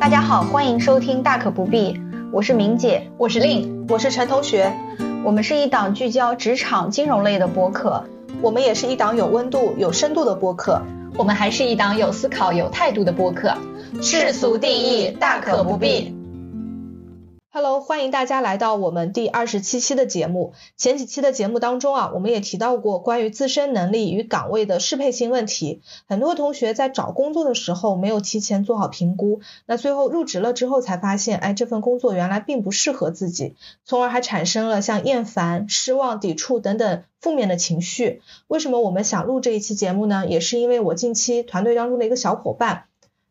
大家好，欢迎收听《大可不必》，我是明姐，我是令，我是陈同学。我们是一档聚焦职场金融类的播客，我们也是一档有温度、有深度的播客，我们还是一档有思考、有态度的播客。世俗定义，大可不必。Hello，欢迎大家来到我们第二十七期的节目。前几期的节目当中啊，我们也提到过关于自身能力与岗位的适配性问题。很多同学在找工作的时候没有提前做好评估，那最后入职了之后才发现，哎，这份工作原来并不适合自己，从而还产生了像厌烦、失望、抵触等等负面的情绪。为什么我们想录这一期节目呢？也是因为我近期团队当中的一个小伙伴，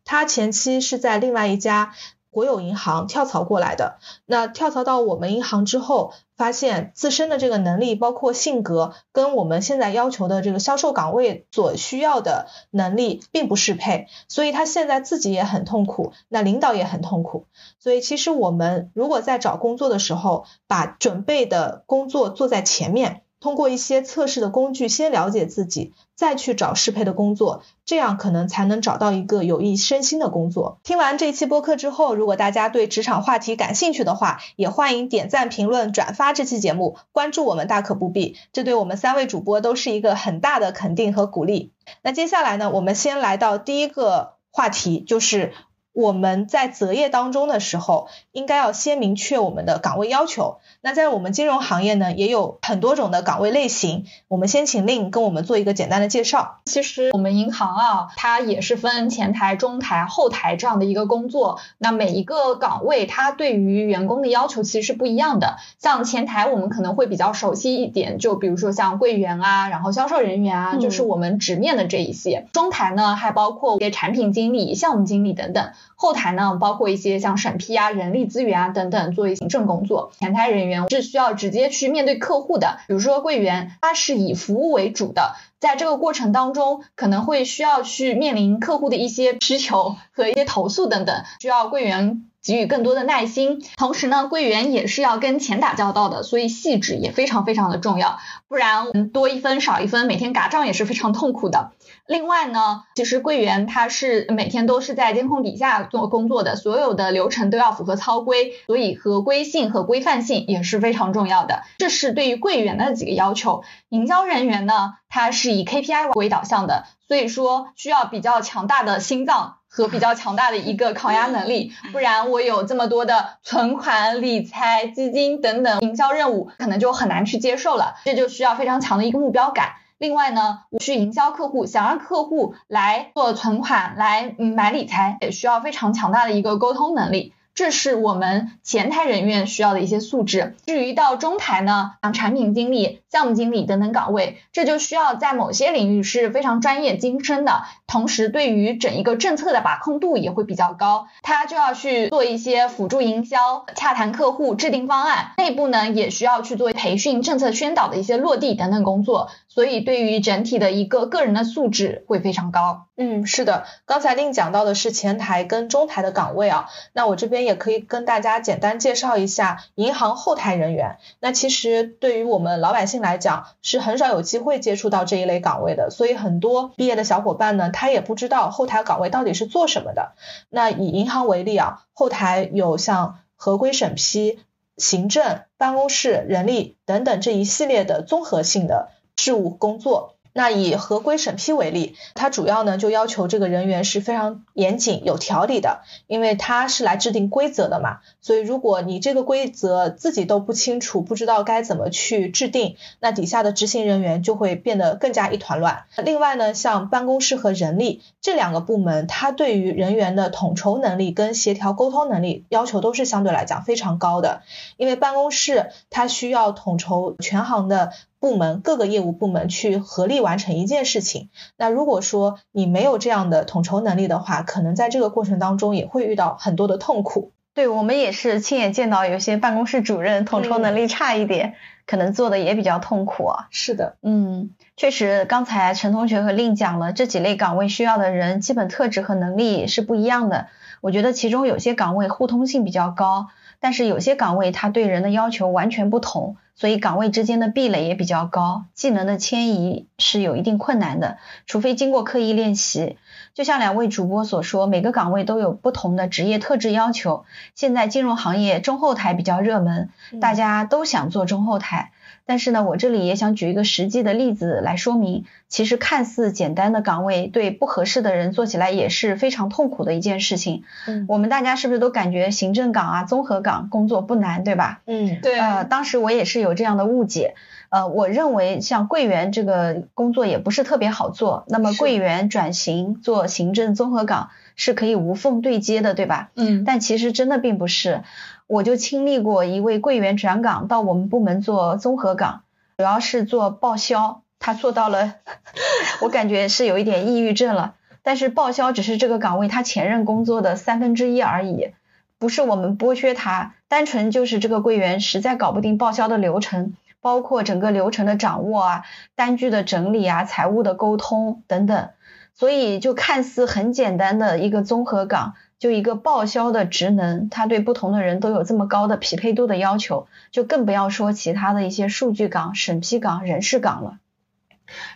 他前期是在另外一家。国有银行跳槽过来的，那跳槽到我们银行之后，发现自身的这个能力，包括性格，跟我们现在要求的这个销售岗位所需要的能力并不适配，所以他现在自己也很痛苦，那领导也很痛苦。所以其实我们如果在找工作的时候，把准备的工作做在前面。通过一些测试的工具，先了解自己，再去找适配的工作，这样可能才能找到一个有益身心的工作。听完这期播客之后，如果大家对职场话题感兴趣的话，也欢迎点赞、评论、转发这期节目，关注我们大可不必，这对我们三位主播都是一个很大的肯定和鼓励。那接下来呢，我们先来到第一个话题，就是我们在择业当中的时候，应该要先明确我们的岗位要求。那在我们金融行业呢，也有很多种的岗位类型。我们先请令跟我们做一个简单的介绍。其实我们银行啊，它也是分前台、中台、后台这样的一个工作。那每一个岗位，它对于员工的要求其实是不一样的。像前台，我们可能会比较熟悉一点，就比如说像柜员啊，然后销售人员啊，就是我们直面的这一些。中台呢，还包括一些产品经理、项目经理等等。后台呢，包括一些像审批啊、人力资源啊等等，做一行政工作。前台人员。是需要直接去面对客户的，比如说柜员，他是以服务为主的，在这个过程当中，可能会需要去面临客户的一些需求和一些投诉等等，需要柜员给予更多的耐心。同时呢，柜员也是要跟钱打交道的，所以细致也非常非常的重要，不然多一分少一分，每天嘎账也是非常痛苦的。另外呢，其实柜员他是每天都是在监控底下做工作的，所有的流程都要符合操规，所以合规性和规范性也是非常重要的。这是对于柜员的几个要求。营销人员呢，他是以 KPI 为导向的，所以说需要比较强大的心脏和比较强大的一个抗压能力，不然我有这么多的存款、理财、基金等等营销任务，可能就很难去接受了。这就需要非常强的一个目标感。另外呢，我去营销客户，想让客户来做存款，来买理财，也需要非常强大的一个沟通能力。这是我们前台人员需要的一些素质。至于到中台呢，像产品经理、项目经理等等岗位，这就需要在某些领域是非常专业精深的，同时对于整一个政策的把控度也会比较高。他就要去做一些辅助营销、洽谈客户、制定方案，内部呢也需要去做培训、政策宣导的一些落地等等工作。所以对于整体的一个个人的素质会非常高。嗯，是的，刚才令讲到的是前台跟中台的岗位啊，那我这边也可以跟大家简单介绍一下银行后台人员。那其实对于我们老百姓来讲，是很少有机会接触到这一类岗位的，所以很多毕业的小伙伴呢，他也不知道后台岗位到底是做什么的。那以银行为例啊，后台有像合规审批、行政、办公室、人力等等这一系列的综合性的。事务工作。那以合规审批为例，它主要呢就要求这个人员是非常严谨、有条理的，因为他是来制定规则的嘛。所以如果你这个规则自己都不清楚，不知道该怎么去制定，那底下的执行人员就会变得更加一团乱。另外呢，像办公室和人力这两个部门，它对于人员的统筹能力跟协调沟通能力要求都是相对来讲非常高的，因为办公室它需要统筹全行的。部门各个业务部门去合力完成一件事情。那如果说你没有这样的统筹能力的话，可能在这个过程当中也会遇到很多的痛苦。对我们也是亲眼见到有些办公室主任统筹能力差一点，可能做的也比较痛苦啊。是的，嗯，确实，刚才陈同学和令讲了这几类岗位需要的人基本特质和能力是不一样的。我觉得其中有些岗位互通性比较高，但是有些岗位它对人的要求完全不同。所以岗位之间的壁垒也比较高，技能的迁移是有一定困难的，除非经过刻意练习。就像两位主播所说，每个岗位都有不同的职业特质要求。现在金融行业中后台比较热门，大家都想做中后台。但是呢，我这里也想举一个实际的例子来说明，其实看似简单的岗位，对不合适的人做起来也是非常痛苦的一件事情。嗯，我们大家是不是都感觉行政岗啊、综合岗工作不难，对吧？嗯，对。呃，当时我也是有这样的误解。呃，我认为像柜员这个工作也不是特别好做。那么柜员转型做行政综合岗是可以无缝对接的，对吧？嗯。但其实真的并不是。我就经历过一位柜员转岗到我们部门做综合岗，主要是做报销，他做到了，我感觉是有一点抑郁症了。但是报销只是这个岗位他前任工作的三分之一而已，不是我们剥削他，单纯就是这个柜员实在搞不定报销的流程，包括整个流程的掌握啊、单据的整理啊、财务的沟通等等，所以就看似很简单的一个综合岗。就一个报销的职能，它对不同的人都有这么高的匹配度的要求，就更不要说其他的一些数据岗、审批岗、人事岗了。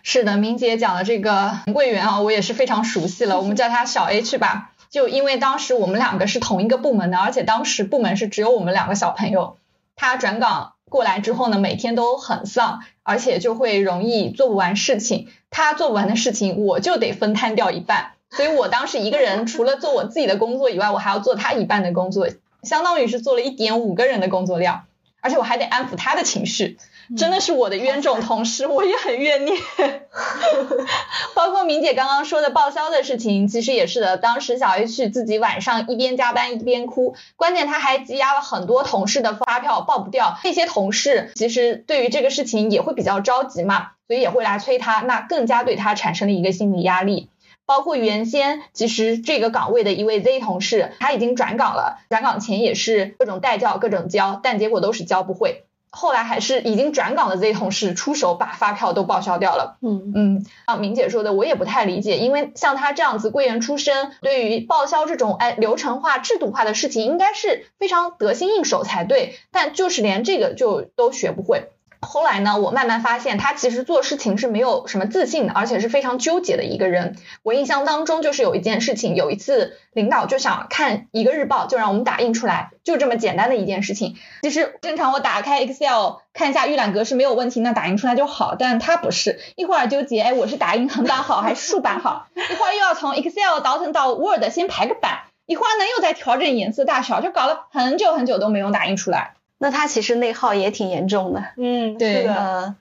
是的，明姐讲的这个柜员啊，我也是非常熟悉了，我们叫他小 H 吧。就因为当时我们两个是同一个部门的，而且当时部门是只有我们两个小朋友。他转岗过来之后呢，每天都很丧，而且就会容易做不完事情。他做不完的事情，我就得分摊掉一半。所以我当时一个人除了做我自己的工作以外，我还要做他一半的工作，相当于是做了一点五个人的工作量，而且我还得安抚他的情绪，真的是我的冤种同事，我也很怨念。包括明姐刚刚说的报销的事情，其实也是的。当时小 H 自己晚上一边加班一边哭，关键他还积压了很多同事的发票报不掉，那些同事其实对于这个事情也会比较着急嘛，所以也会来催他，那更加对他产生了一个心理压力。包括原先其实这个岗位的一位 Z 同事，他已经转岗了，转岗前也是各种代教、各种教，但结果都是教不会。后来还是已经转岗的 Z 同事出手把发票都报销掉了。嗯嗯，像明姐说的，我也不太理解，因为像他这样子柜员出身，对于报销这种哎流程化、制度化的事情，应该是非常得心应手才对，但就是连这个就都学不会。后来呢，我慢慢发现他其实做事情是没有什么自信的，而且是非常纠结的一个人。我印象当中就是有一件事情，有一次领导就想看一个日报，就让我们打印出来，就这么简单的一件事情。其实正常我打开 Excel 看一下预览格式没有问题，那打印出来就好。但他不是，一会儿纠结，哎，我是打印横版好还是竖版好？一会儿又要从 Excel 倒腾到 Word 先排个版，一会儿呢又在调整颜色大小，就搞了很久很久都没有打印出来。那他其实内耗也挺严重的，嗯，对的。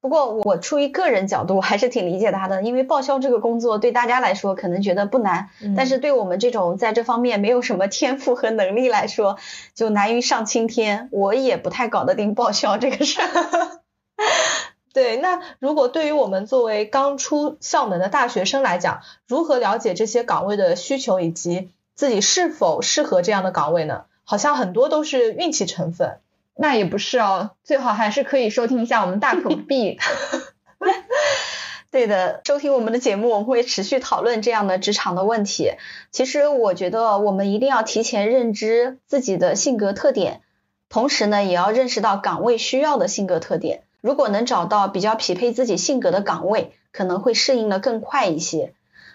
不过我出于个人角度，还是挺理解他的，因为报销这个工作对大家来说可能觉得不难，但是对我们这种在这方面没有什么天赋和能力来说，就难于上青天。我也不太搞得定报销这个事儿。对，那如果对于我们作为刚出校门的大学生来讲，如何了解这些岗位的需求以及自己是否适合这样的岗位呢？好像很多都是运气成分，那也不是哦，最好还是可以收听一下我们大可不必。对的，收听我们的节目，我们会持续讨论这样的职场的问题。其实我觉得我们一定要提前认知自己的性格特点，同时呢，也要认识到岗位需要的性格特点。如果能找到比较匹配自己性格的岗位，可能会适应的更快一些。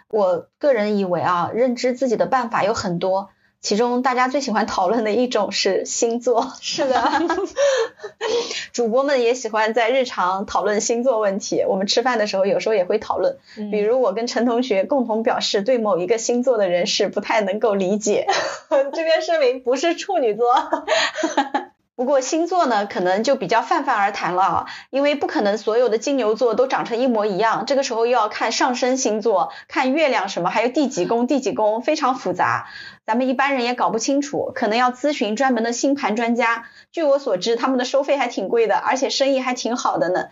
我个人以为啊，认知自己的办法有很多。其中大家最喜欢讨论的一种是星座，是的，主播们也喜欢在日常讨论星座问题。我们吃饭的时候有时候也会讨论，比如我跟陈同学共同表示对某一个星座的人是不太能够理解。这边声明不是处女座。不过星座呢，可能就比较泛泛而谈了啊，因为不可能所有的金牛座都长成一模一样，这个时候又要看上升星座，看月亮什么，还有第几宫第几宫，非常复杂，咱们一般人也搞不清楚，可能要咨询专门的星盘专家。据我所知，他们的收费还挺贵的，而且生意还挺好的呢，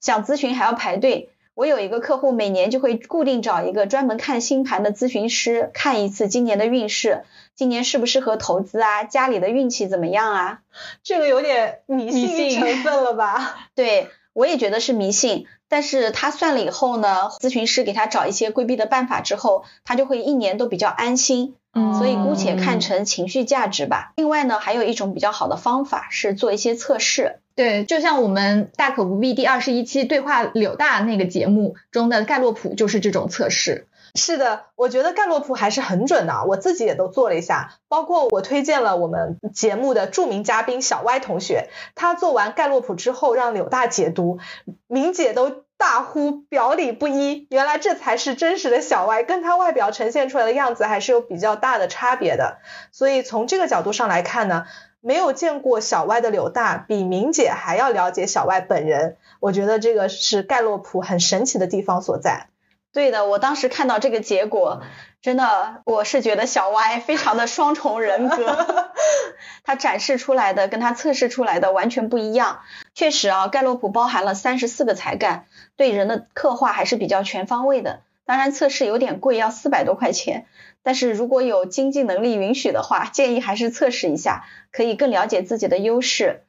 想咨询还要排队。我有一个客户，每年就会固定找一个专门看星盘的咨询师，看一次今年的运势，今年适不适合投资啊？家里的运气怎么样啊？这个有点迷信成分了吧？对，我也觉得是迷信。但是他算了以后呢，咨询师给他找一些规避的办法之后，他就会一年都比较安心。嗯，所以姑且看成情绪价值吧。另外呢，还有一种比较好的方法是做一些测试。对，就像我们大可不必第二十一期对话柳大那个节目中的盖洛普就是这种测试。是的，我觉得盖洛普还是很准的，我自己也都做了一下，包括我推荐了我们节目的著名嘉宾小歪同学，他做完盖洛普之后让柳大解读，明姐都大呼表里不一，原来这才是真实的小歪，跟他外表呈现出来的样子还是有比较大的差别的，所以从这个角度上来看呢。没有见过小歪的柳大，比明姐还要了解小歪本人。我觉得这个是盖洛普很神奇的地方所在。对的，我当时看到这个结果，真的我是觉得小歪非常的双重人格，他展示出来的跟他测试出来的完全不一样。确实啊，盖洛普包含了三十四个才干，对人的刻画还是比较全方位的。当然测试有点贵，要四百多块钱。但是如果有经济能力允许的话，建议还是测试一下，可以更了解自己的优势。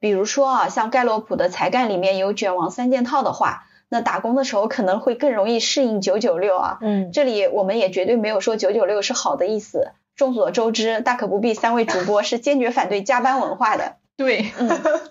比如说啊，像盖洛普的才干里面有卷王三件套的话，那打工的时候可能会更容易适应九九六啊。嗯，这里我们也绝对没有说九九六是好的意思。众所周知，大可不必三位主播是坚决反对加班文化的。对，嗯。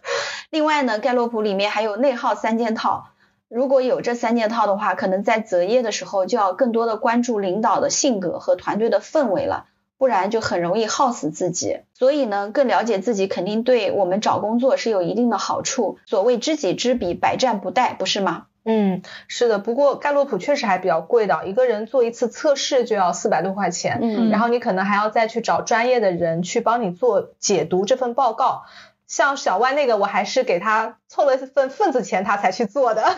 另外呢，盖洛普里面还有内耗三件套。如果有这三件套的话，可能在择业的时候就要更多的关注领导的性格和团队的氛围了，不然就很容易耗死自己。所以呢，更了解自己肯定对我们找工作是有一定的好处。所谓知己知彼，百战不殆，不是吗？嗯，是的。不过盖洛普确实还比较贵的，一个人做一次测试就要四百多块钱。嗯，然后你可能还要再去找专业的人去帮你做解读这份报告。像小万那个，我还是给他凑了一份份子钱，他才去做的。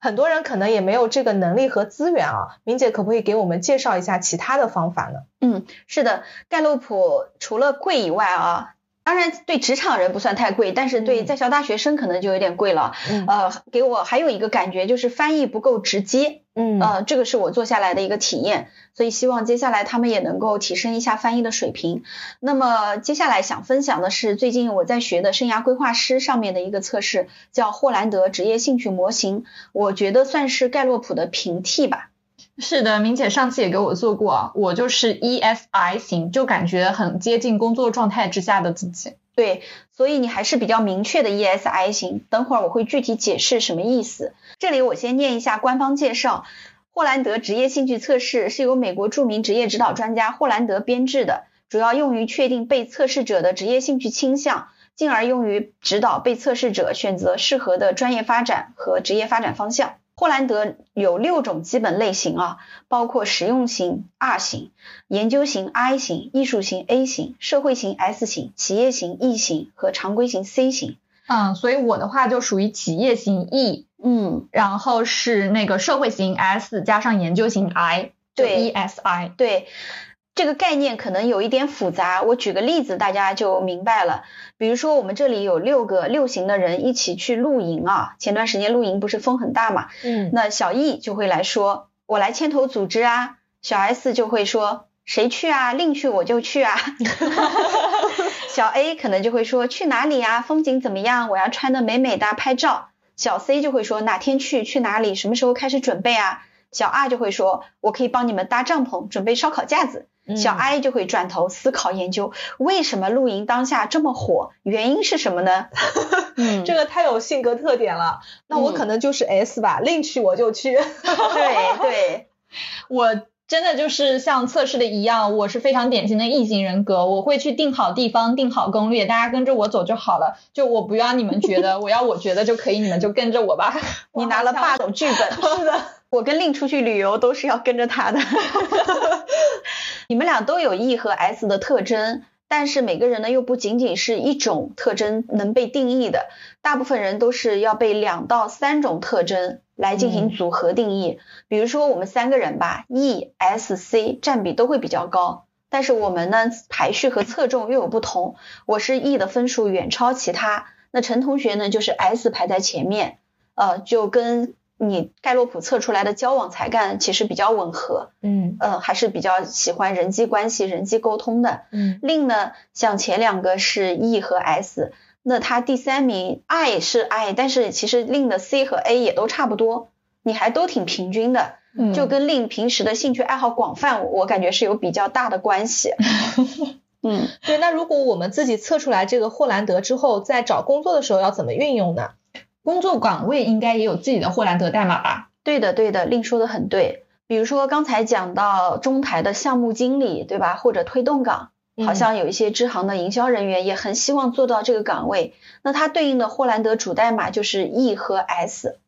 很多人可能也没有这个能力和资源啊，明姐可不可以给我们介绍一下其他的方法呢？嗯，是的，盖洛普除了贵以外啊。当然，对职场人不算太贵，但是对在校大学生可能就有点贵了。呃，给我还有一个感觉就是翻译不够直接。嗯，呃，这个是我做下来的一个体验，所以希望接下来他们也能够提升一下翻译的水平。那么接下来想分享的是最近我在学的生涯规划师上面的一个测试，叫霍兰德职业兴趣模型，我觉得算是盖洛普的平替吧。是的，明姐上次也给我做过，我就是 ESI 型，就感觉很接近工作状态之下的自己。对，所以你还是比较明确的 ESI 型。等会儿我会具体解释什么意思。这里我先念一下官方介绍：霍兰德职业兴趣测试是由美国著名职业指导专家霍兰德编制的，主要用于确定被测试者的职业兴趣倾向，进而用于指导被测试者选择适合的专业发展和职业发展方向。霍兰德有六种基本类型啊，包括实用型 R 型、研究型 I 型、艺术型 A 型、社会型 S 型、企业型 E 型和常规型 C 型。嗯，所以我的话就属于企业型 E，嗯，然后是那个社会型 S 加上研究型 I，对，ESI，对。这个概念可能有一点复杂，我举个例子，大家就明白了。比如说，我们这里有六个六型的人一起去露营啊，前段时间露营不是风很大嘛，嗯，那小 E 就会来说，我来牵头组织啊，小 S 就会说，谁去啊，另去我就去啊，小 A 可能就会说，去哪里啊，风景怎么样，我要穿的美美的拍照，小 C 就会说，哪天去，去哪里，什么时候开始准备啊，小 R 就会说，我可以帮你们搭帐篷，准备烧烤架子。小 I 就会转头思考研究，为什么露营当下这么火？原因是什么呢？嗯，这个太有性格特点了。那我可能就是 S 吧，另去我就去。对对，我真的就是像测试的一样，我是非常典型的异型人格。我会去定好地方，定好攻略，大家跟着我走就好了。就我不要你们觉得，我要我觉得就可以，你们就跟着我吧。你拿了霸总剧本，是的，我跟令出去旅游都是要跟着他的。你们俩都有 E 和 S 的特征，但是每个人呢又不仅仅是一种特征能被定义的，大部分人都是要被两到三种特征来进行组合定义。比如说我们三个人吧，E、S、C 占比都会比较高，但是我们呢排序和侧重又有不同。我是 E 的分数远超其他，那陈同学呢就是 S 排在前面，呃，就跟。你盖洛普测出来的交往才干其实比较吻合，嗯呃还是比较喜欢人际关系、人际沟通的。嗯，另呢，像前两个是 E 和 S，那他第三名 I 是 I，但是其实另的 C 和 A 也都差不多，你还都挺平均的，嗯就跟另平时的兴趣爱好广泛，我感觉是有比较大的关系。嗯，对，那如果我们自己测出来这个霍兰德之后，在找工作的时候要怎么运用呢？工作岗位应该也有自己的霍兰德代码吧？对的，对的，令说的很对。比如说刚才讲到中台的项目经理，对吧？或者推动岗，好像有一些支行的营销人员也很希望做到这个岗位。那它对应的霍兰德主代码就是 E 和 S。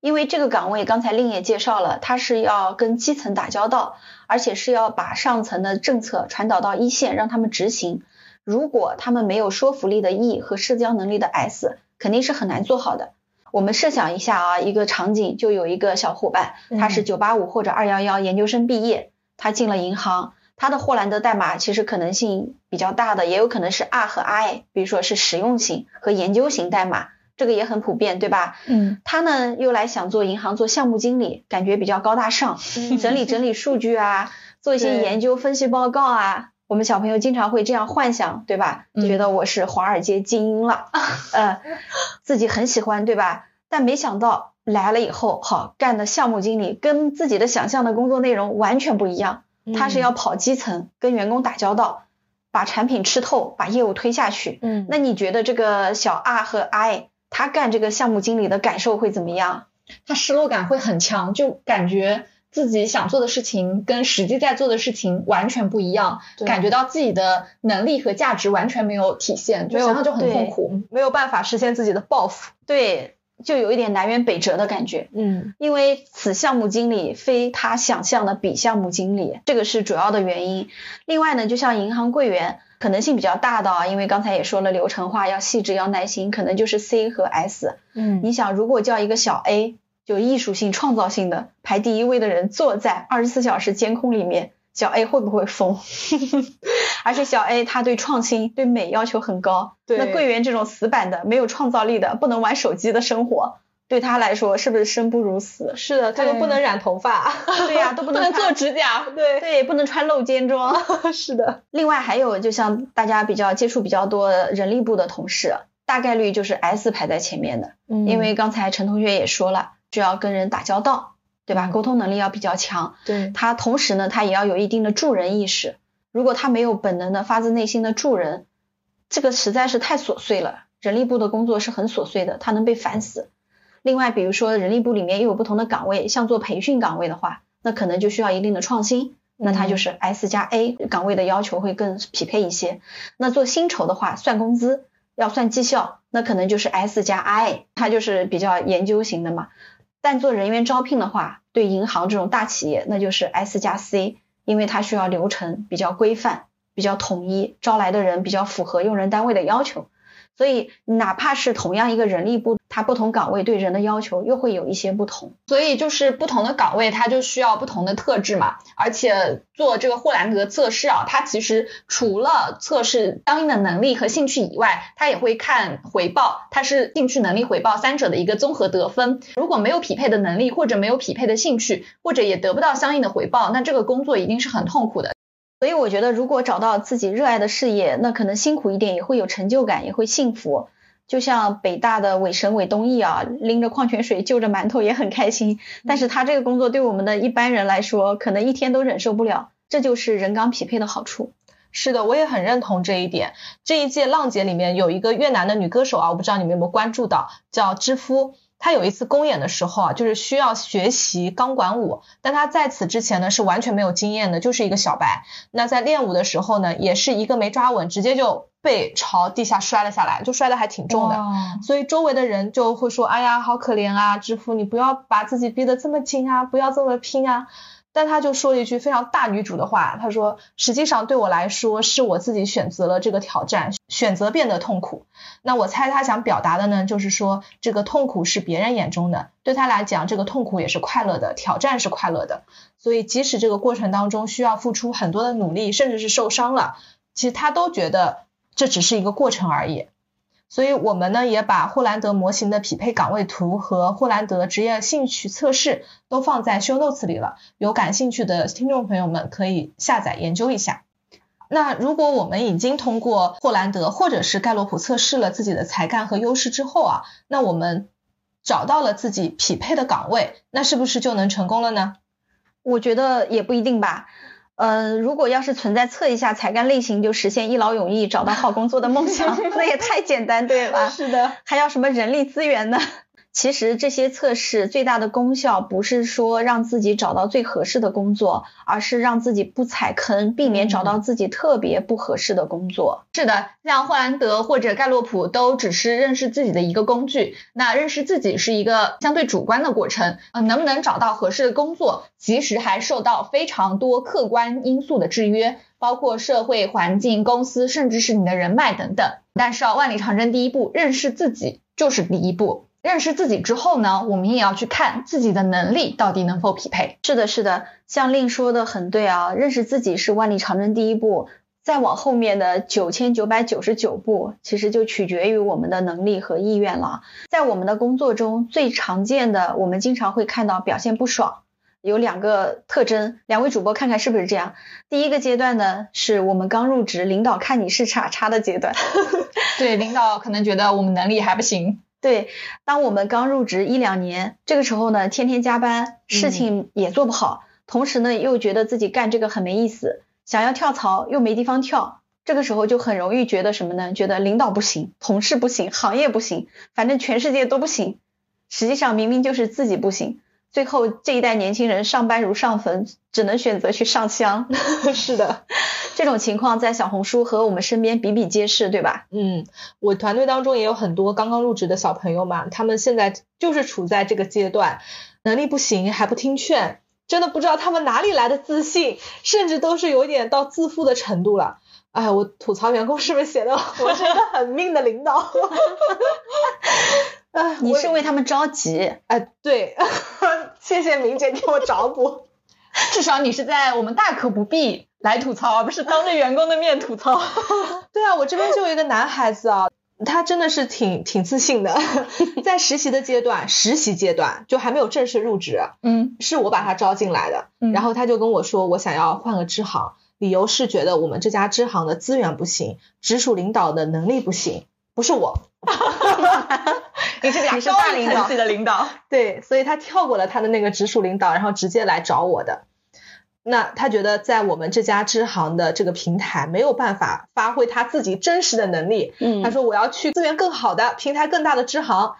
因为这个岗位刚才令也介绍了，它是要跟基层打交道，而且是要把上层的政策传导到一线，让他们执行。如果他们没有说服力的 E 和社交能力的 S，肯定是很难做好的。我们设想一下啊，一个场景，就有一个小伙伴，他是九八五或者二幺幺研究生毕业，他进了银行，他的霍兰德代码其实可能性比较大的，也有可能是 R 和 I，比如说是实用型和研究型代码，这个也很普遍，对吧？嗯，他呢又来想做银行做项目经理，感觉比较高大上，整理整理数据啊，做一些研究分析报告啊。我们小朋友经常会这样幻想，对吧？觉得我是华尔街精英了，呃，自己很喜欢，对吧？但没想到来了以后，好干的项目经理跟自己的想象的工作内容完全不一样。他是要跑基层，跟员工打交道，把产品吃透，把业务推下去。嗯，那你觉得这个小 R 和 I 他干这个项目经理的感受会怎么样？他失落感会很强，就感觉。自己想做的事情跟实际在做的事情完全不一样，感觉到自己的能力和价值完全没有体现，就想想就很痛苦，没有办法实现自己的抱负，对，就有一点南辕北辙的感觉。嗯，因为此项目经理非他想象的彼项目经理，这个是主要的原因。另外呢，就像银行柜员，可能性比较大的啊，因为刚才也说了，流程化要细致要耐心，可能就是 C 和 S。嗯，你想，如果叫一个小 A。就艺术性、创造性的排第一位的人坐在二十四小时监控里面，小 A 会不会疯？而且小 A 他对创新、对美要求很高。那柜员这种死板的、没有创造力的、不能玩手机的生活，对他来说是不是生不如死？是的，他都不能染头发。对呀，都不 能做指甲。对对，不能穿露肩装。是的。另外还有，就像大家比较接触比较多人力部的同事，大概率就是 S 排在前面的。嗯。因为刚才陈同学也说了。需要跟人打交道，对吧？沟通能力要比较强。对他，同时呢，他也要有一定的助人意识。如果他没有本能的、发自内心的助人，这个实在是太琐碎了。人力部的工作是很琐碎的，他能被烦死。另外，比如说人力部里面又有不同的岗位，像做培训岗位的话，那可能就需要一定的创新。那他就是 S 加 A 岗位的要求会更匹配一些。那做薪酬的话，算工资要算绩效，那可能就是 S 加 I，他就是比较研究型的嘛。但做人员招聘的话，对银行这种大企业，那就是 S 加 C，因为它需要流程比较规范、比较统一，招来的人比较符合用人单位的要求。所以，哪怕是同样一个人力部，它不同岗位对人的要求又会有一些不同。所以，就是不同的岗位，它就需要不同的特质嘛。而且，做这个霍兰德测试啊，它其实除了测试相应的能力和兴趣以外，它也会看回报，它是兴趣能力回报三者的一个综合得分。如果没有匹配的能力，或者没有匹配的兴趣，或者也得不到相应的回报，那这个工作一定是很痛苦的。所以我觉得，如果找到自己热爱的事业，那可能辛苦一点也会有成就感，也会幸福。就像北大的韦神韦东奕啊，拎着矿泉水就着馒头也很开心。但是他这个工作对我们的一般人来说，可能一天都忍受不了。这就是人岗匹配的好处。是的，我也很认同这一点。这一届浪姐里面有一个越南的女歌手啊，我不知道你们有没有关注到，叫知夫。他有一次公演的时候啊，就是需要学习钢管舞，但他在此之前呢是完全没有经验的，就是一个小白。那在练舞的时候呢，也是一个没抓稳，直接就被朝地下摔了下来，就摔得还挺重的。所以周围的人就会说：“哎呀，好可怜啊，知夫，你不要把自己逼得这么紧啊，不要这么拼啊。”但他就说了一句非常大女主的话，他说：“实际上对我来说，是我自己选择了这个挑战，选择变得痛苦。那我猜他想表达的呢，就是说这个痛苦是别人眼中的，对他来讲，这个痛苦也是快乐的，挑战是快乐的。所以即使这个过程当中需要付出很多的努力，甚至是受伤了，其实他都觉得这只是一个过程而已。”所以我们呢也把霍兰德模型的匹配岗位图和霍兰德职业兴趣测试都放在 show notes 里了，有感兴趣的听众朋友们可以下载研究一下。那如果我们已经通过霍兰德或者是盖洛普测试了自己的才干和优势之后啊，那我们找到了自己匹配的岗位，那是不是就能成功了呢？我觉得也不一定吧。嗯，如果要是存在测一下才干类型就实现一劳永逸找到好工作的梦想，那也太简单对吧？是的，还要什么人力资源呢？其实这些测试最大的功效不是说让自己找到最合适的工作，而是让自己不踩坑，避免找到自己特别不合适的工作。是的，像霍兰德或者盖洛普都只是认识自己的一个工具。那认识自己是一个相对主观的过程，呃，能不能找到合适的工作，其实还受到非常多客观因素的制约，包括社会环境、公司，甚至是你的人脉等等。但是啊，万里长征第一步，认识自己就是第一步。认识自己之后呢，我们也要去看自己的能力到底能否匹配。是的，是的，像令说的很对啊，认识自己是万里长征第一步，再往后面的九千九百九十九步，其实就取决于我们的能力和意愿了。在我们的工作中最常见的，我们经常会看到表现不爽，有两个特征，两位主播看看是不是这样？第一个阶段呢，是我们刚入职，领导看你是傻叉的阶段，对，领导可能觉得我们能力还不行。对，当我们刚入职一两年，这个时候呢，天天加班，事情也做不好，同时呢，又觉得自己干这个很没意思，想要跳槽又没地方跳，这个时候就很容易觉得什么呢？觉得领导不行，同事不行，行业不行，反正全世界都不行。实际上明明就是自己不行。最后这一代年轻人上班如上坟，只能选择去上香。是的，这种情况在小红书和我们身边比比皆是，对吧？嗯，我团队当中也有很多刚刚入职的小朋友嘛，他们现在就是处在这个阶段，能力不行还不听劝，真的不知道他们哪里来的自信，甚至都是有点到自负的程度了。哎，我吐槽员工是不是显得我是一个很命的领导？你是为他们着急，哎，对，谢谢明姐给我找补，至少你是在我们大可不必来吐槽，而不是当着员工的面吐槽。对啊，我这边就有一个男孩子啊，他真的是挺挺自信的，在实习的阶段，实习阶段就还没有正式入职，嗯，是我把他招进来的，然后他就跟我说，我想要换个支行，理由是觉得我们这家支行的资源不行，直属领导的能力不行，不是我。你是你是大领导的领导，对，所以他跳过了他的那个直属领导，然后直接来找我的。那他觉得在我们这家支行的这个平台没有办法发挥他自己真实的能力。嗯，他说我要去资源更好的平台更大的支行。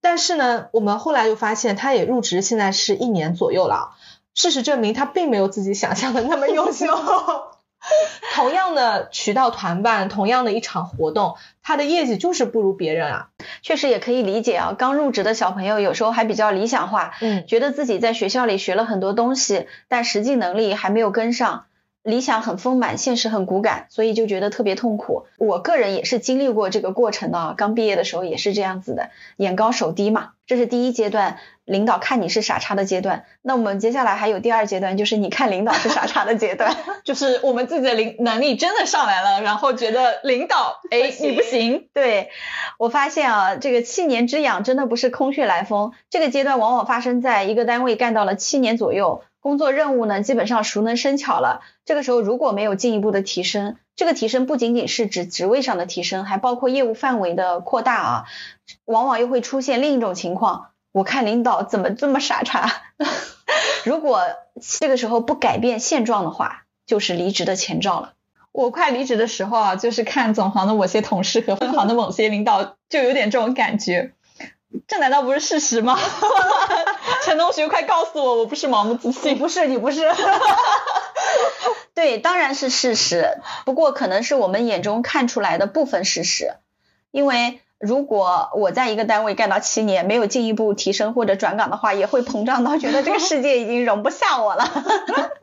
但是呢，我们后来又发现他也入职现在是一年左右了，事实证明他并没有自己想象的那么优秀。同样的渠道团办，同样的一场活动，他的业绩就是不如别人啊。确实也可以理解啊，刚入职的小朋友有时候还比较理想化，嗯，觉得自己在学校里学了很多东西，但实际能力还没有跟上，理想很丰满，现实很骨感，所以就觉得特别痛苦。我个人也是经历过这个过程的，刚毕业的时候也是这样子的，眼高手低嘛，这是第一阶段。领导看你是傻叉的阶段，那我们接下来还有第二阶段，就是你看领导是傻叉的阶段，就是我们自己的领能力真的上来了，然后觉得领导哎你不行。对我发现啊，这个七年之痒真的不是空穴来风，这个阶段往往发生在一个单位干到了七年左右，工作任务呢基本上熟能生巧了，这个时候如果没有进一步的提升，这个提升不仅仅是指职位上的提升，还包括业务范围的扩大啊，往往又会出现另一种情况。我看领导怎么这么傻叉？如果这个时候不改变现状的话，就是离职的前兆了。我快离职的时候啊，就是看总行的某些同事和分行的某些领导，就有点这种感觉。这难道不是事实吗？陈同学，快告诉我，我不是盲目自信。不是，你不是。对，当然是事实，不过可能是我们眼中看出来的部分事实，因为。如果我在一个单位干到七年，没有进一步提升或者转岗的话，也会膨胀到觉得这个世界已经容不下我了。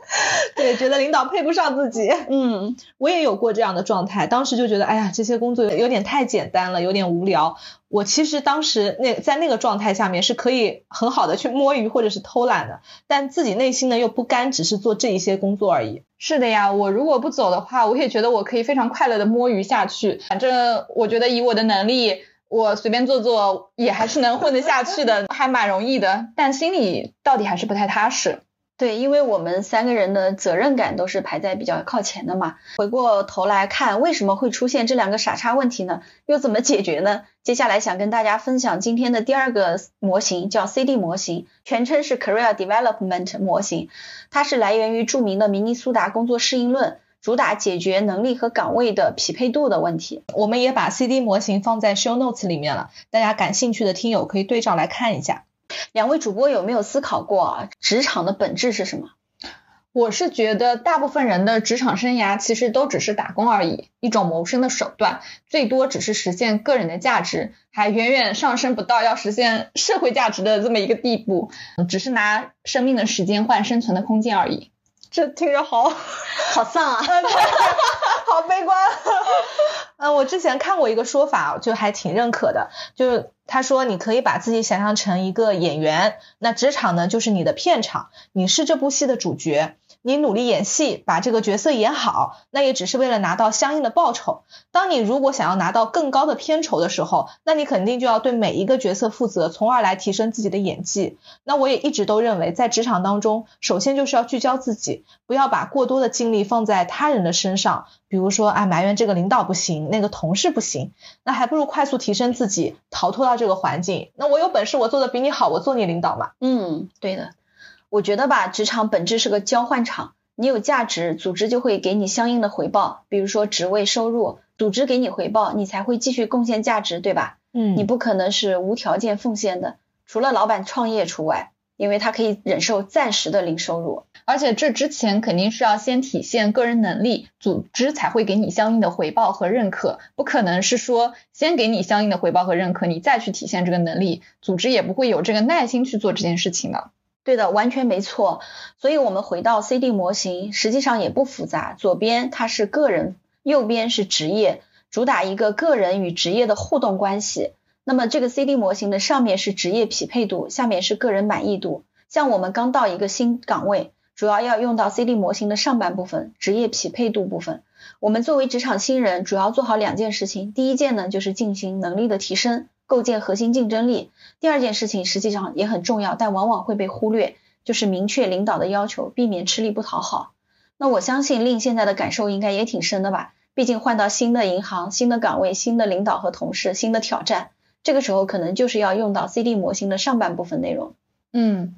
对，觉得领导配不上自己。嗯，我也有过这样的状态，当时就觉得，哎呀，这些工作有点太简单了，有点无聊。我其实当时那在那个状态下面是可以很好的去摸鱼或者是偷懒的，但自己内心呢又不甘只是做这一些工作而已。是的呀，我如果不走的话，我也觉得我可以非常快乐的摸鱼下去。反正我觉得以我的能力，我随便做做也还是能混得下去的，还蛮容易的。但心里到底还是不太踏实。对，因为我们三个人的责任感都是排在比较靠前的嘛。回过头来看，为什么会出现这两个傻叉问题呢？又怎么解决呢？接下来想跟大家分享今天的第二个模型，叫 CD 模型，全称是 Career Development 模型。它是来源于著名的明尼苏达工作适应论。主打解决能力和岗位的匹配度的问题。我们也把 CD 模型放在 Show Notes 里面了，大家感兴趣的听友可以对照来看一下。两位主播有没有思考过啊？职场的本质是什么？我是觉得大部分人的职场生涯其实都只是打工而已，一种谋生的手段，最多只是实现个人的价值，还远远上升不到要实现社会价值的这么一个地步，只是拿生命的时间换生存的空间而已。这听着好好丧啊。嗯，我之前看过一个说法，就还挺认可的，就是他说你可以把自己想象成一个演员，那职场呢就是你的片场，你是这部戏的主角。你努力演戏，把这个角色演好，那也只是为了拿到相应的报酬。当你如果想要拿到更高的片酬的时候，那你肯定就要对每一个角色负责，从而来提升自己的演技。那我也一直都认为，在职场当中，首先就是要聚焦自己，不要把过多的精力放在他人的身上。比如说，哎，埋怨这个领导不行，那个同事不行，那还不如快速提升自己，逃脱到这个环境。那我有本事，我做的比你好，我做你领导嘛。嗯，对的。我觉得吧，职场本质是个交换场，你有价值，组织就会给你相应的回报，比如说职位、收入，组织给你回报，你才会继续贡献价值，对吧？嗯，你不可能是无条件奉献的，除了老板创业除外，因为他可以忍受暂时的零收入，而且这之前肯定是要先体现个人能力，组织才会给你相应的回报和认可，不可能是说先给你相应的回报和认可，你再去体现这个能力，组织也不会有这个耐心去做这件事情的。对的，完全没错。所以，我们回到 CD 模型，实际上也不复杂。左边它是个人，右边是职业，主打一个个人与职业的互动关系。那么，这个 CD 模型的上面是职业匹配度，下面是个人满意度。像我们刚到一个新岗位，主要要用到 CD 模型的上半部分，职业匹配度部分。我们作为职场新人，主要做好两件事情。第一件呢，就是进行能力的提升。构建核心竞争力。第二件事情实际上也很重要，但往往会被忽略，就是明确领导的要求，避免吃力不讨好。那我相信令现在的感受应该也挺深的吧？毕竟换到新的银行、新的岗位、新的领导和同事、新的挑战，这个时候可能就是要用到 CD 模型的上半部分内容。嗯。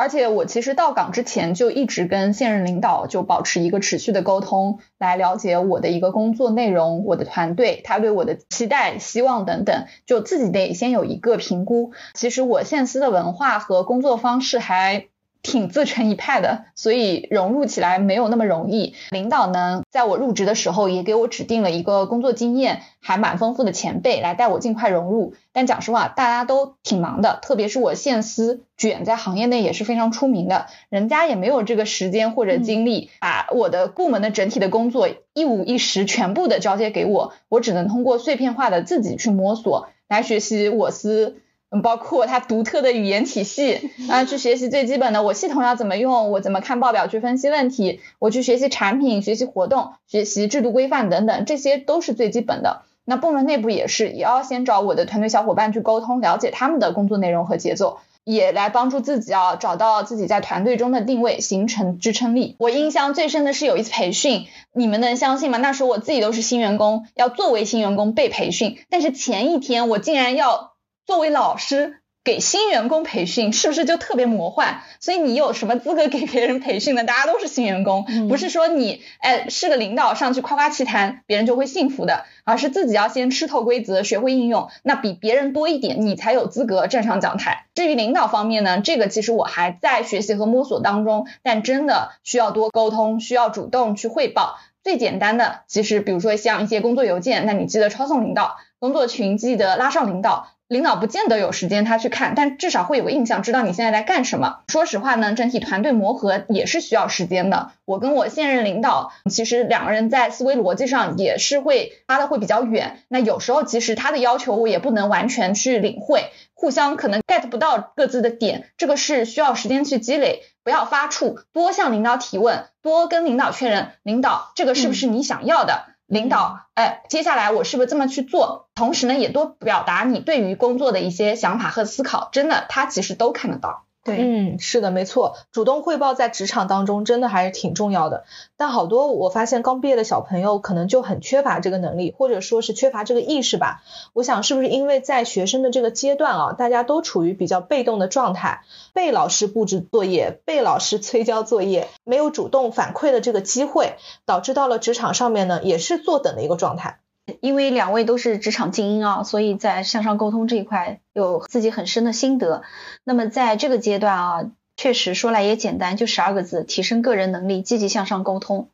而且我其实到岗之前就一直跟现任领导就保持一个持续的沟通，来了解我的一个工作内容、我的团队他对我的期待、希望等等，就自己得先有一个评估。其实我现司的文化和工作方式还。挺自成一派的，所以融入起来没有那么容易。领导呢，在我入职的时候也给我指定了一个工作经验还蛮丰富的前辈来带我尽快融入。但讲实话，大家都挺忙的，特别是我现司卷在行业内也是非常出名的，人家也没有这个时间或者精力把我的部门的整体的工作一五一十全部的交接给我，我只能通过碎片化的自己去摸索来学习我司。嗯，包括它独特的语言体系 啊，去学习最基本的，我系统要怎么用，我怎么看报表去分析问题，我去学习产品、学习活动、学习制度规范等等，这些都是最基本的。那部门内部也是，也要先找我的团队小伙伴去沟通，了解他们的工作内容和节奏，也来帮助自己啊，找到自己在团队中的定位，形成支撑力。我印象最深的是有一次培训，你们能相信吗？那时候我自己都是新员工，要作为新员工被培训，但是前一天我竟然要。作为老师给新员工培训，是不是就特别魔幻？所以你有什么资格给别人培训呢？大家都是新员工，不是说你哎是个领导上去夸夸其谈，别人就会信服的，而是自己要先吃透规则，学会应用，那比别人多一点，你才有资格站上讲台。至于领导方面呢，这个其实我还在学习和摸索当中，但真的需要多沟通，需要主动去汇报。最简单的，其实比如说像一些工作邮件，那你记得抄送领导；工作群记得拉上领导。领导不见得有时间他去看，但至少会有个印象，知道你现在在干什么。说实话呢，整体团队磨合也是需要时间的。我跟我现任领导，其实两个人在思维逻辑上也是会差的会比较远。那有时候其实他的要求我也不能完全去领会，互相可能 get 不到各自的点，这个是需要时间去积累。不要发怵，多向领导提问，多跟领导确认，领导这个是不是你想要的？领导，哎，接下来我是不是这么去做？同时呢，也多表达你对于工作的一些想法和思考，真的，他其实都看得到。对，嗯，是的，没错，主动汇报在职场当中真的还是挺重要的。但好多我发现刚毕业的小朋友可能就很缺乏这个能力，或者说是缺乏这个意识吧。我想是不是因为在学生的这个阶段啊，大家都处于比较被动的状态，被老师布置作业，被老师催交作业，没有主动反馈的这个机会，导致到了职场上面呢，也是坐等的一个状态。因为两位都是职场精英啊，所以在向上沟通这一块有自己很深的心得。那么在这个阶段啊，确实说来也简单，就十二个字：提升个人能力，积极向上沟通。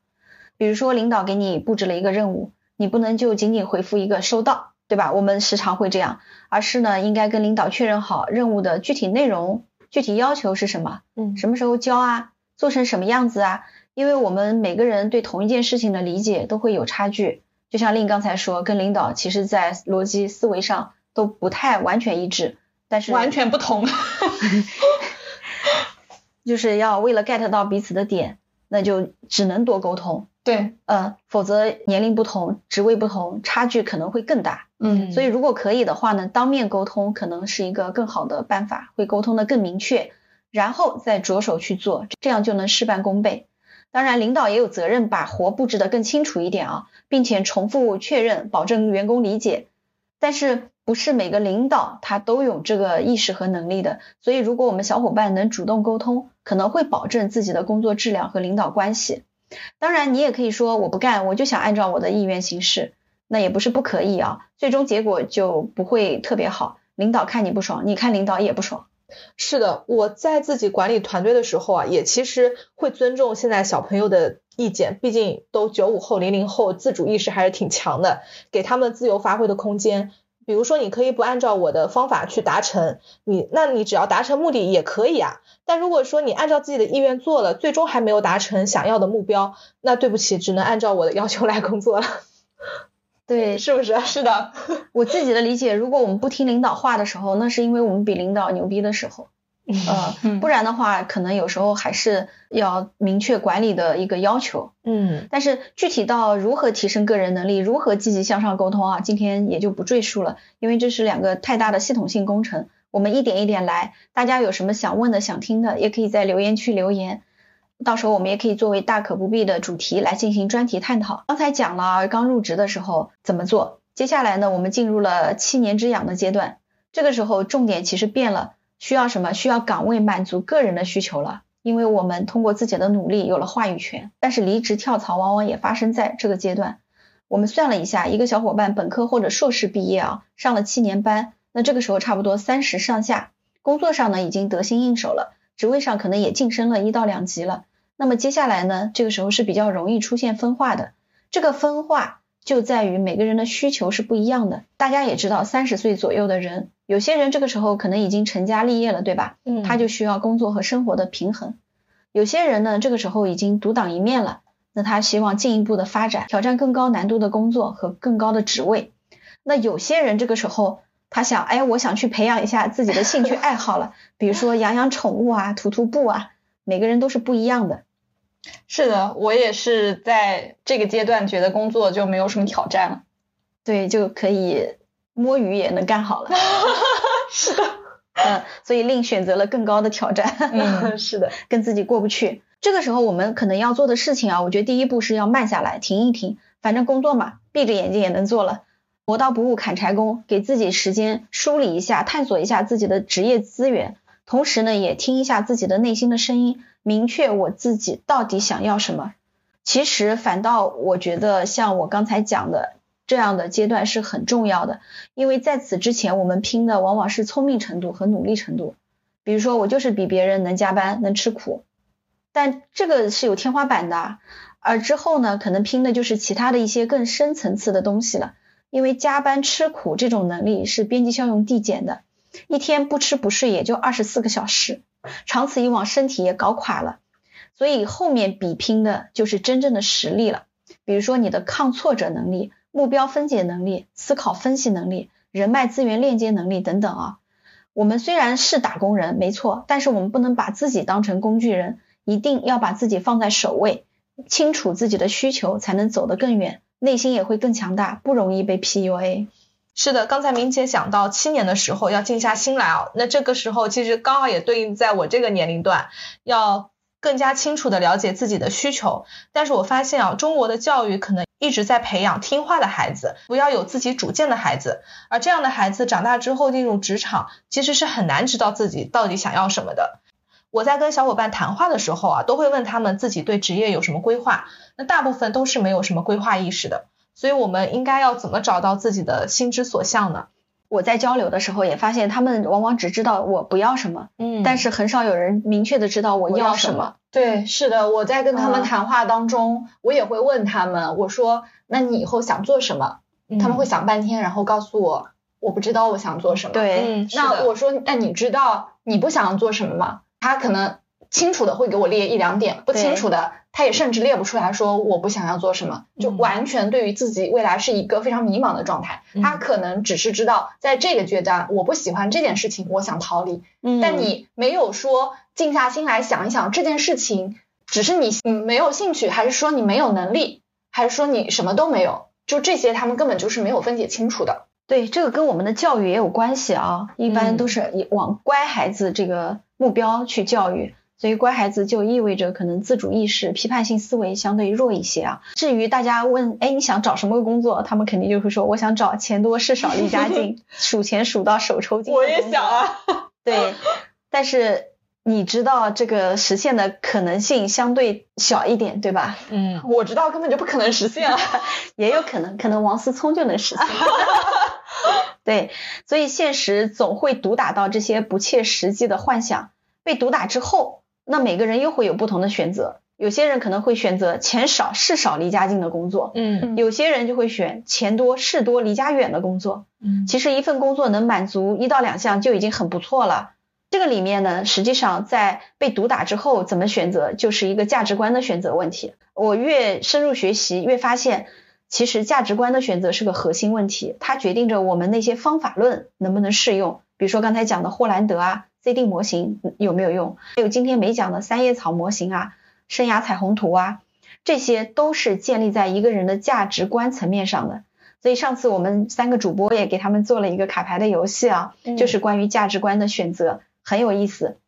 比如说领导给你布置了一个任务，你不能就仅仅回复一个收到，对吧？我们时常会这样，而是呢，应该跟领导确认好任务的具体内容、具体要求是什么，嗯，什么时候交啊，做成什么样子啊？因为我们每个人对同一件事情的理解都会有差距。就像令刚才说，跟领导其实在逻辑思维上都不太完全一致，但是完全不同，就是要为了 get 到彼此的点，那就只能多沟通。对，呃，否则年龄不同、职位不同，差距可能会更大。嗯，所以如果可以的话呢，当面沟通可能是一个更好的办法，会沟通的更明确，然后再着手去做，这样就能事半功倍。当然，领导也有责任把活布置的更清楚一点啊，并且重复确认，保证员工理解。但是不是每个领导他都有这个意识和能力的，所以如果我们小伙伴能主动沟通，可能会保证自己的工作质量和领导关系。当然，你也可以说我不干，我就想按照我的意愿行事，那也不是不可以啊，最终结果就不会特别好，领导看你不爽，你看领导也不爽。是的，我在自己管理团队的时候啊，也其实会尊重现在小朋友的意见，毕竟都九五后、零零后，自主意识还是挺强的，给他们自由发挥的空间。比如说，你可以不按照我的方法去达成，你那你只要达成目的也可以啊。但如果说你按照自己的意愿做了，最终还没有达成想要的目标，那对不起，只能按照我的要求来工作了。对，是不是？是的，我自己的理解，如果我们不听领导话的时候，那是因为我们比领导牛逼的时候，呃，不然的话，可能有时候还是要明确管理的一个要求。嗯，但是具体到如何提升个人能力，如何积极向上沟通啊，今天也就不赘述了，因为这是两个太大的系统性工程，我们一点一点来。大家有什么想问的、想听的，也可以在留言区留言。到时候我们也可以作为大可不必的主题来进行专题探讨。刚才讲了刚入职的时候怎么做，接下来呢，我们进入了七年之痒的阶段。这个时候重点其实变了，需要什么？需要岗位满足个人的需求了，因为我们通过自己的努力有了话语权。但是离职跳槽往往也发生在这个阶段。我们算了一下，一个小伙伴本科或者硕士毕业啊，上了七年班，那这个时候差不多三十上下，工作上呢已经得心应手了。职位上可能也晋升了一到两级了，那么接下来呢，这个时候是比较容易出现分化的。这个分化就在于每个人的需求是不一样的。大家也知道，三十岁左右的人，有些人这个时候可能已经成家立业了，对吧？嗯，他就需要工作和生活的平衡。有些人呢，这个时候已经独当一面了，那他希望进一步的发展，挑战更高难度的工作和更高的职位。那有些人这个时候。他想，哎，我想去培养一下自己的兴趣爱好了，比如说养养宠物啊，徒徒步啊。每个人都是不一样的。是的，我也是在这个阶段觉得工作就没有什么挑战了。对，就可以摸鱼也能干好了。是的，嗯，所以另选择了更高的挑战。嗯，是的，跟自己过不去。这个时候我们可能要做的事情啊，我觉得第一步是要慢下来，停一停。反正工作嘛，闭着眼睛也能做了。磨刀不误砍柴工，给自己时间梳理一下，探索一下自己的职业资源，同时呢，也听一下自己的内心的声音，明确我自己到底想要什么。其实反倒我觉得，像我刚才讲的这样的阶段是很重要的，因为在此之前我们拼的往往是聪明程度和努力程度。比如说我就是比别人能加班，能吃苦，但这个是有天花板的，而之后呢，可能拼的就是其他的一些更深层次的东西了。因为加班吃苦这种能力是边际效用递减的，一天不吃不睡也就二十四个小时，长此以往身体也搞垮了。所以后面比拼的就是真正的实力了，比如说你的抗挫折能力、目标分解能力、思考分析能力、人脉资源链接能力等等啊。我们虽然是打工人，没错，但是我们不能把自己当成工具人，一定要把自己放在首位，清楚自己的需求，才能走得更远。内心也会更强大，不容易被 PUA。是的，刚才明姐讲到七年的时候要静下心来啊，那这个时候其实刚好也对应在我这个年龄段，要更加清楚的了解自己的需求。但是我发现啊，中国的教育可能一直在培养听话的孩子，不要有自己主见的孩子，而这样的孩子长大之后进入职场，其实是很难知道自己到底想要什么的。我在跟小伙伴谈话的时候啊，都会问他们自己对职业有什么规划，那大部分都是没有什么规划意识的。所以我们应该要怎么找到自己的心之所向呢？我在交流的时候也发现，他们往往只知道我不要什么，嗯但是很少有人明确的知道我要什么。对，是的，我在跟他们嗯谈话当中，我也会问他们，我说，那你以后想做什么？嗯他们会想半天，然后告诉我，我不知道我想做什么。，对，嗯，那我说，那你知道你不想做什么吗？他可能清楚的会给我列一两点，不清楚的，他也甚至列不出来说我不想要做什么，就嗯完全对于自己未来是一个非常迷茫的状态。嗯他可能只是知道在这个阶段我不喜欢这件事情，我想逃离，嗯，但你没有说静下心来想一想这件事情，只是你嗯没有兴趣，还是说你没有能力，还是说你什么都没有？就这些，他们根本就是没有分解清楚的。对，这个跟我们的教育也有关系啊，一般嗯都是往乖孩子这个目标去教育。所以乖孩子就意味着可能自主意识、批判性思维相对弱一些啊。至于大家问，哎，你想找什么工作？他们肯定就会说，我想找钱多事少离家近，数钱数到手抽筋。我也想啊，对，但是你知道这个实现的可能性相对小一点，对吧？嗯我知道根本就不可能实现了。也有可能，可能王思聪就能实现。对，所以现实总会毒打到这些不切实际的幻想。被毒打之后，那每个人又会有不同的选择。有些人可能会选择钱少事少离家近的工作，嗯有些人就会选钱多事多离家远的工作。嗯其实一份工作能满足一到两项就已经很不错了。这个里面呢，实际上在被毒打之后怎么选择，就是一个价值观的选择问题。我越深入学习，越发现，其实价值观的选择是个核心问题，它决定着我们那些方法论能不能适用。比如说刚才讲的霍兰德啊，CD 模型有没有用？还有今天没讲的三叶草模型啊，生涯彩虹图啊，这些都是建立在一个人的价值观层面上的。所以上次我们三个主播也给他们做了一个卡牌的游戏啊，嗯就是关于价值观的选择，很有意思。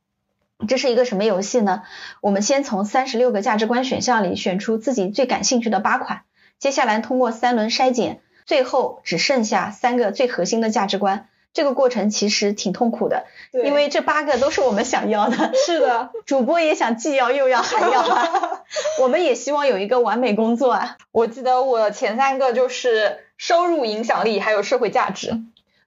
这是一个什么游戏呢？我们先从三十六个价值观选项里选出自己最感兴趣的八款，接下来通过三轮筛减，最后只剩下三个最核心的价值观。这个过程其实挺痛苦的，因为这八个都是我们想要的。是的，主播也想既要又要还要啊，我们也希望有一个完美工作啊。我记得我前三个就是收入、影响力还有社会价值。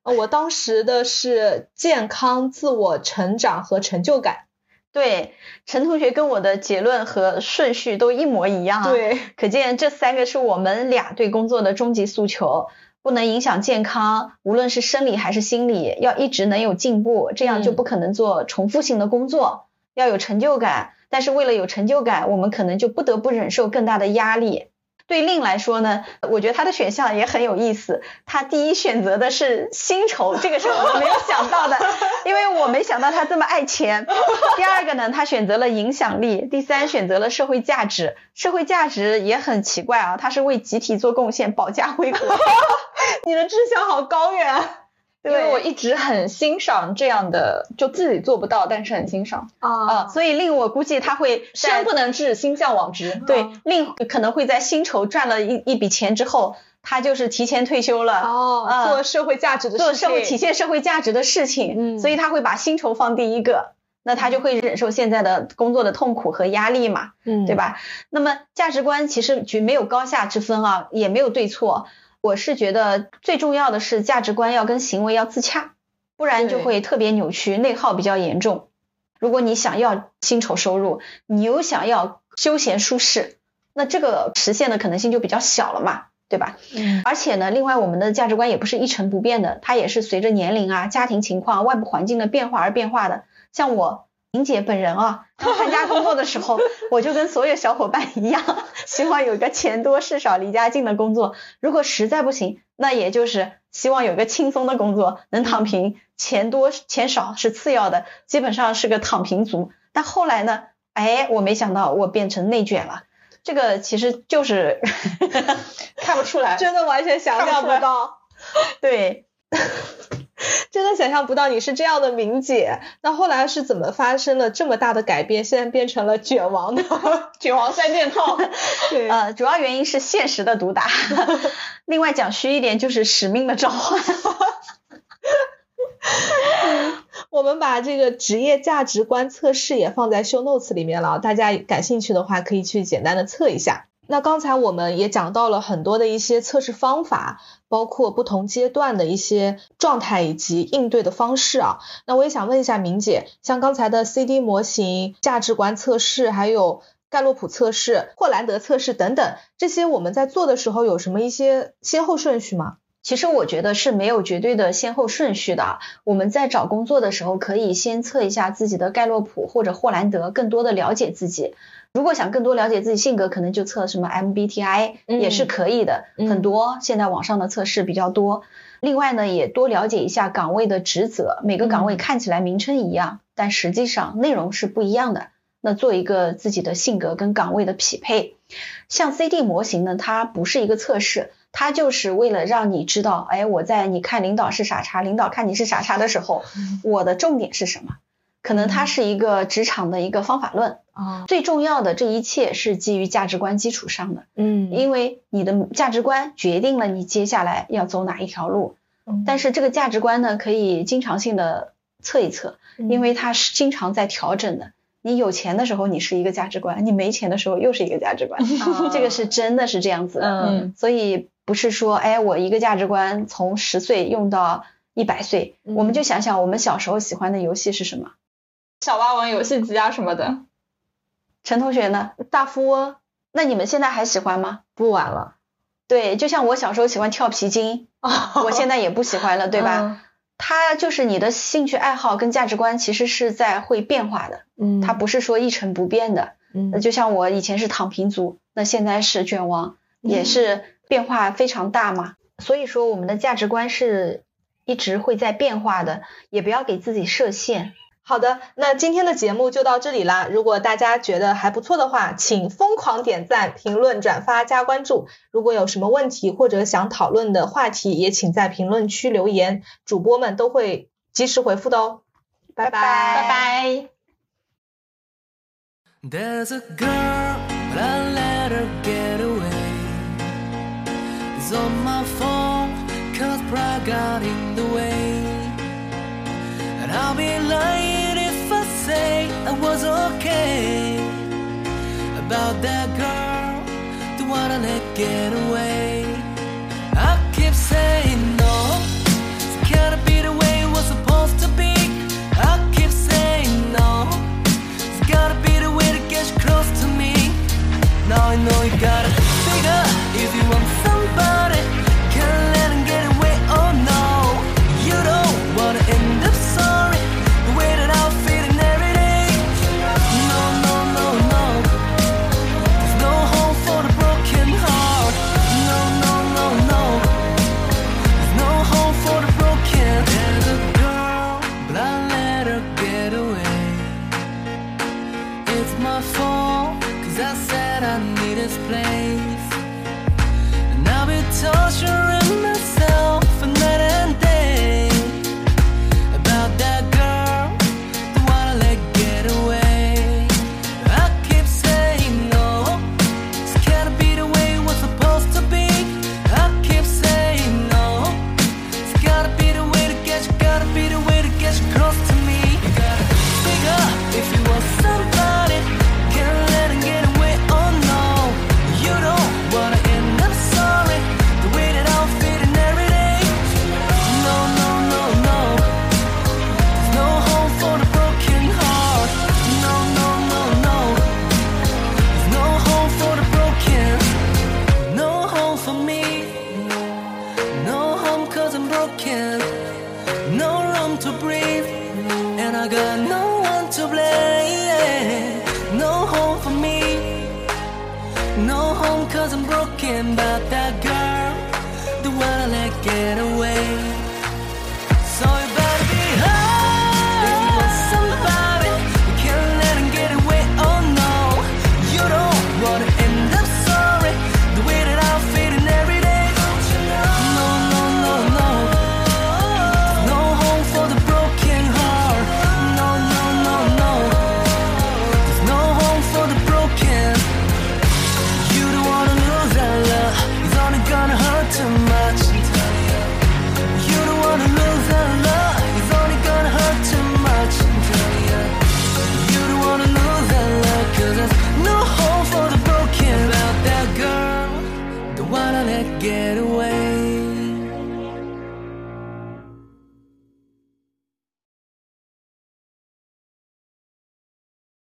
呃我当时的是健康、自我成长和成就感。对，陈同学跟我的结论和顺序都一模一样啊。，对，可见这三个是我们俩对工作的终极诉求。不能影响健康，无论是生理还是心理，要一直能有进步，这样就嗯不可能做重复性的工作。要有成就感，但是为了有成就感，我们可能就不得不忍受更大的压力。对令来说呢，我觉得他的选项也很有意思。他第一选择的是薪酬，这个是我没有想到的，因为我没想到他这么爱钱。第二个呢，他选择了影响力，第三选择了社会价值。社会价值也很奇怪啊，他是为集体做贡献，保家卫国。你的志向好高远啊！因为我一直很欣赏这样的，就自己做不到，但是很欣赏。啊所以令我估计他会在身不能至，心向往之。对令可能会在薪酬赚了一一笔钱之后，他就是提前退休了。哦，啊做社会价值的事情，做社会体现社会价值的事情，嗯所以他会把薪酬放第一个，那他就会忍受现在的工作的痛苦和压力嘛，嗯，对？吧？那么价值观其实就没有高下之分啊，也没有对错。我是觉得最重要的是价值观要跟行为要自洽，不然就会特别扭曲，内耗比较严重。如果你想要薪酬收入，你又想要休闲舒适，那这个实现的可能性就比较小了嘛，对吧？嗯而且呢，另外我们的价值观也不是一成不变的，它也是随着年龄啊、家庭情况、外部环境的变化而变化的。像我莹姐本人啊，刚参加工作的时候，我就跟所有小伙伴一样，希望有一个钱多事少、离家近的工作。如果实在不行，那也就是希望有个轻松的工作，能躺平，钱多钱少是次要的，基本上是个躺平族。但后来呢，哎，我没想到我变成内卷了。这个其实就是 看不出来。真的完全想象不到。对，真的想象不到你是这样的明姐。那后来是怎么发生了这么大的改变？现在变成了卷王的 卷王三件套。对，呃，主要原因是现实的毒打，另外讲虚一点就是使命的召唤。我们把这个职业价值观测试也放在 show notes 里面了，大家感兴趣的话可以去简单的测一下。那刚才我们也讲到了很多的一些测试方法，包括不同阶段的一些状态以及应对的方式啊。那我也想问一下明姐，像刚才的 CD 模型、价值观测试，还有盖洛普测试、霍兰德测试等等，这些我们在做的时候有什么一些先后顺序吗？其实我觉得是没有绝对的先后顺序的。我们在找工作的时候，可以先测一下自己的盖洛普或者霍兰德，更多的了解自己。如果想更多了解自己性格，可能就测什么 MBTI 也是可以的，很多现在网上的测试比较多。另外呢，也多了解一下岗位的职责，每个岗位看起来名称一样，但实际上内容是不一样的。那做一个自己的性格跟岗位的匹配。像 CD 模型呢，它不是一个测试，它就是为了让你知道，哎，我在你看领导是傻叉，领导看你是傻叉的时候，我的重点是什么？可能它是一个职场的一个方法论啊，最重要的这一切是基于价值观基础上的，嗯，因为你的价值观决定了你接下来要走哪一条路，但是这个价值观呢，可以经常性的测一测，因为它是经常在调整的。你有钱的时候你是一个价值观，你没钱的时候又是一个价值观，这个是真的是这样子的，嗯，所以不是说，哎，我一个价值观从十岁用到一百岁，我们就想想我们小时候喜欢的游戏是什么。小霸王游戏机啊什么的，陈同学呢？大富翁，那你们现在还喜欢吗？不玩了。对，就像我小时候喜欢跳皮筋，我现在也不喜欢了，对吧？它就是你的兴趣爱好跟价值观其实是在会变化的，嗯，它不是说一成不变的，嗯，那就像我以前是躺平族，那现在是卷王，也是变化非常大嘛。所以说我们的价值观是一直会在变化的，也不要给自己设限。好的，那今天的节目就到这里啦！如果大家觉得还不错的话，请疯狂点赞、评论、转发、加关注。如果有什么问题或者想讨论的话题，也请在评论区留言，主播们都会及时回复的哦。拜拜，拜拜。Was okay about that girl, the one I let get away.